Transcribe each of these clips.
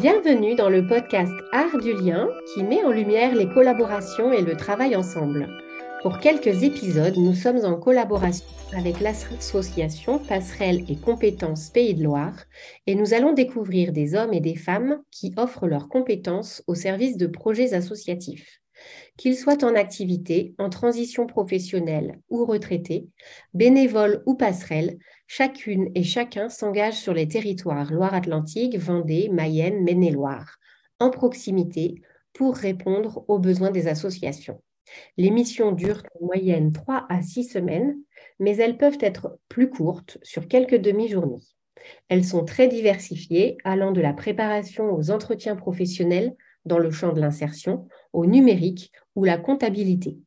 Bienvenue dans le podcast Art du lien qui met en lumière les collaborations et le travail ensemble. Pour quelques épisodes, nous sommes en collaboration avec l'association Passerelle et Compétences Pays de Loire et nous allons découvrir des hommes et des femmes qui offrent leurs compétences au service de projets associatifs. Qu'ils soient en activité, en transition professionnelle ou retraités, bénévoles ou passerelles, chacune et chacun s'engage sur les territoires Loire-Atlantique, Vendée, Mayenne, Maine-et-Loire, en proximité, pour répondre aux besoins des associations. Les missions durent en moyenne 3 à 6 semaines, mais elles peuvent être plus courtes, sur quelques demi-journées. Elles sont très diversifiées, allant de la préparation aux entretiens professionnels dans le champ de l'insertion, au numérique ou la comptabilité.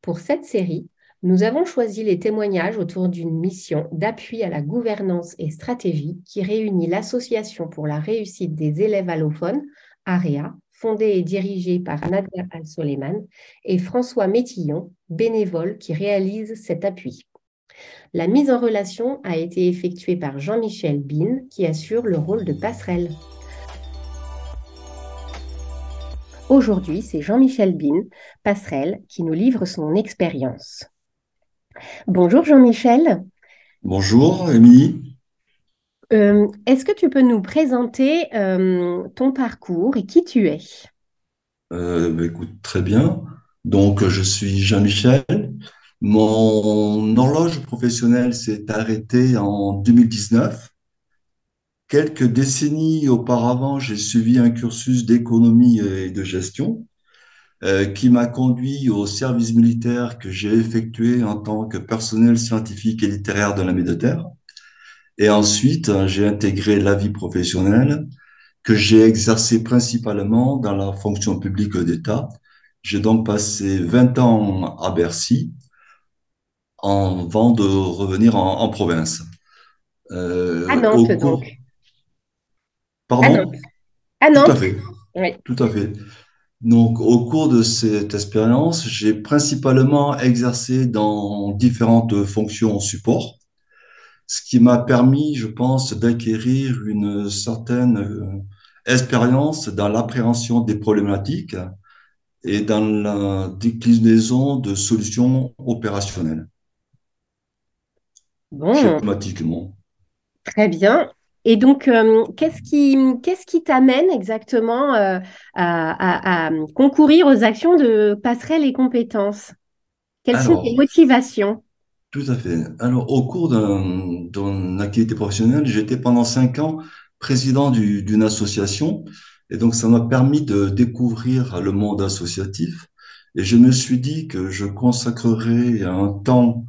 Pour cette série, nous avons choisi les témoignages autour d'une mission d'appui à la gouvernance et stratégie qui réunit l'Association pour la réussite des élèves allophones, AREA, fondée et dirigée par Nadia Al-Soleiman, et François Métillon, bénévole qui réalise cet appui. La mise en relation a été effectuée par Jean-Michel Bin, qui assure le rôle de passerelle. Aujourd'hui, c'est Jean-Michel Bin, passerelle, qui nous livre son expérience. Bonjour Jean-Michel. Bonjour Émilie. Euh, est-ce que tu peux nous présenter euh, ton parcours et qui tu es? Euh, bah, Écoute, très bien. Donc, je suis Jean-Michel. Mon horloge professionnelle s'est arrêtée en 2019. Quelques décennies auparavant, j'ai suivi un cursus d'économie et de gestion euh, qui m'a conduit au service militaire que j'ai effectué en tant que personnel scientifique et littéraire de la Méditerranée. Et ensuite, hein, j'ai intégré la vie professionnelle que j'ai exercée principalement dans la fonction publique d'État. J'ai donc passé 20 ans à Bercy avant de revenir en, province. Euh, à Nantes, donc. Pardon À Nantes. Tout à fait. Oui. Tout à fait. Donc, au cours de cette expérience, j'ai principalement exercé dans différentes fonctions support, ce qui m'a permis, je pense, d'acquérir une certaine euh, expérience dans l'appréhension des problématiques et dans la déclinaison de solutions opérationnelles. Bon. Très bien. Et donc, euh, qu'est-ce qui qu'est-ce qui t'amène exactement euh, à, concourir aux actions de passerelle et compétences? Quelles sont tes motivations? Tout à fait. Alors, au cours d'une activité professionnelle, j'étais pendant cinq ans président d'une association, et donc ça m'a permis de découvrir le monde associatif. Et je me suis dit que je consacrerais un temps,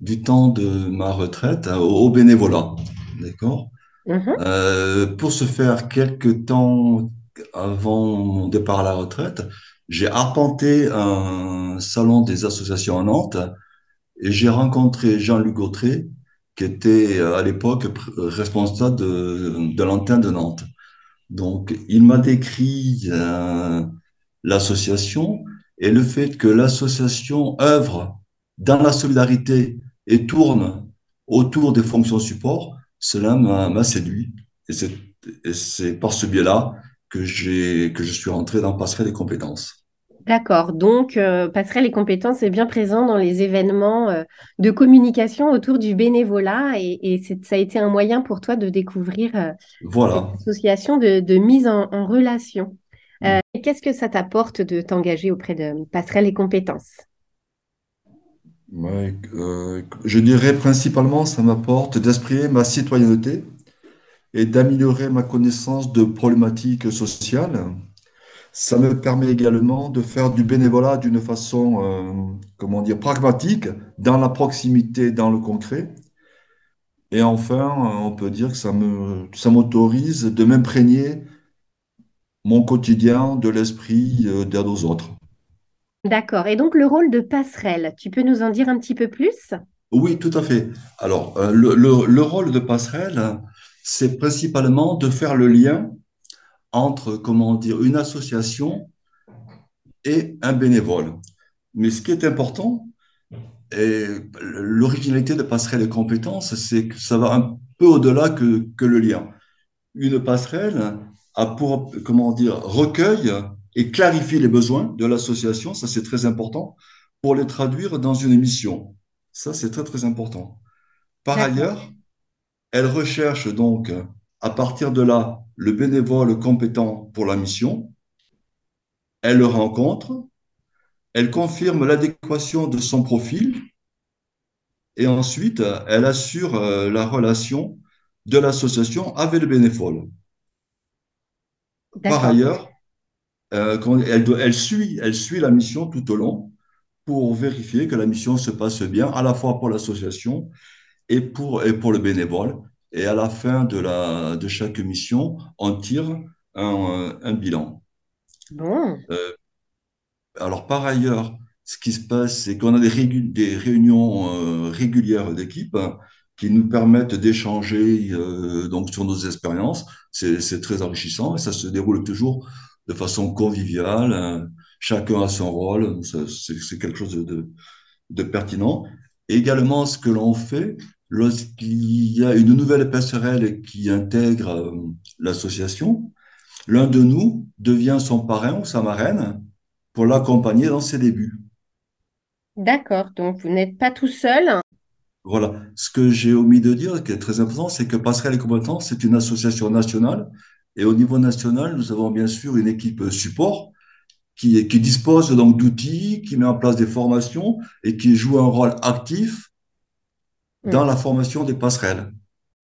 du temps de ma retraite au bénévolat. D'accord? Mhm. Euh, pour ce faire, quelques temps avant mon départ à la retraite, j'ai arpenté un salon des associations à Nantes et j'ai rencontré Jean-Luc Gautret, qui était euh, à l'époque responsable de, de l'antenne de Nantes. Donc, il m'a décrit euh, l'association et le fait que l'association œuvre dans la solidarité et tourne autour des fonctions support cela m'a séduit. Et c'est par ce biais-là que, que je suis rentré dans Passerelle et compétences. D'accord. Donc, euh, Passerelle et compétences est bien présent dans les événements euh, de communication autour du bénévolat et, ça a été un moyen pour toi de découvrir euh, voilà. cette association de, mise en, relation. Mm. Qu'est-ce que ça t'apporte de t'engager auprès de Passerelle et compétences? Euh, je dirais principalement, ça m'apporte d'exprimer ma citoyenneté et d'améliorer ma connaissance de problématiques sociales. Ça me permet également de faire du bénévolat d'une façon, euh, comment dire, pragmatique, dans la proximité, dans le concret. Et enfin, on peut dire que ça me, ça m'autorise de m'imprégner mon quotidien de l'esprit euh, d'aide aux autres. D'accord. Et donc le rôle de passerelle, tu peux nous en dire un petit peu plus? Oui, tout à fait. Alors, euh, le, rôle de passerelle, c'est principalement de faire le lien entre, comment dire, une association et un bénévole. Mais ce qui est important, et l'originalité de passerelle et compétences, c'est que ça va un peu au-delà que, que le lien. Une passerelle, a pour, comment dire, recueille et clarifie les besoins de l'association, ça c'est très important, pour les traduire dans une émission. Ça c'est très très important. Par ailleurs, elle recherche donc à partir de là le bénévole compétent pour la mission, elle le rencontre, elle confirme l'adéquation de son profil et ensuite elle assure euh, la relation de l'association avec le bénévole. Par ailleurs, euh, elle, elle, suit, elle suit la mission tout au long pour vérifier que la mission se passe bien, à la fois pour l'association et pour, et pour le bénévole. Et à la fin de, la, de chaque mission, on tire un, un bilan. Bon. Euh, alors, par ailleurs, ce qui se passe, c'est qu'on a des, des réunions euh, régulières d'équipe qui nous permettent d'échanger euh, donc sur nos expériences. C'est très enrichissant et ça se déroule toujours de façon conviviale. Hein. Chacun a son rôle, c'est quelque chose de, de, pertinent. également, ce que l'on fait lorsqu'il y a une nouvelle passerelle qui intègre euh, l'association, l'un de nous devient son parrain ou sa marraine pour l'accompagner dans ses débuts. D'accord, donc vous n'êtes pas tout seul. Voilà. Ce que j'ai omis de dire, qui est très important, c'est que Passerelle et c'est une association nationale. Et au niveau national, nous avons bien sûr une équipe support qui, qui dispose donc d'outils, qui met en place des formations et qui joue un rôle actif dans mm. la formation des passerelles.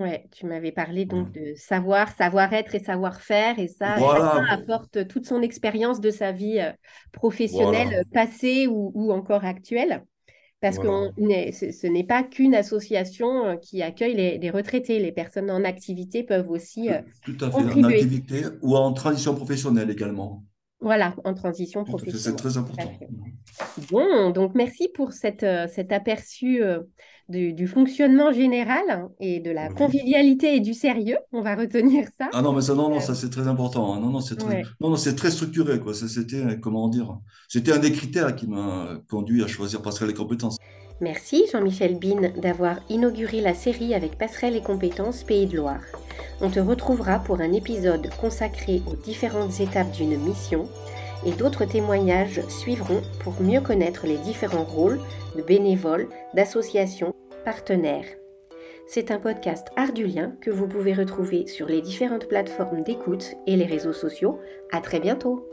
Ouais, tu m'avais parlé donc mm. de savoir, savoir-être et savoir-faire, et ça, chacun apporte toute son expérience de sa vie euh, professionnelle passée ou, ou, encore actuelle. Parce que ce, n'est pas qu'une association euh, qui accueille les, retraités. Les personnes en activité peuvent aussi euh, Tout à fait, en activité ou en transition professionnelle également. Voilà, en transition professionnelle. C'est très important. Bon, donc merci pour cette, euh, cet aperçu du, fonctionnement général et de la convivialité et du sérieux. On va retenir ça. Ah non, mais ça, non, non, ça c'est très important. Hein. Non, non, c'est très, non, très structuré, quoi. C'était, comment dire, c'était un des critères qui m'a conduit à choisir Passerelle et compétences. Merci Jean-Michel Bin d'avoir inauguré la série avec Passerelle et compétences Pays de Loire. On te retrouvera pour un épisode consacré aux différentes étapes d'une mission et d'autres témoignages suivront pour mieux connaître les différents rôles de bénévoles, d'associations, partenaires. C'est un podcast ardulien que vous pouvez retrouver sur les différentes plateformes d'écoute et les réseaux sociaux. À très bientôt!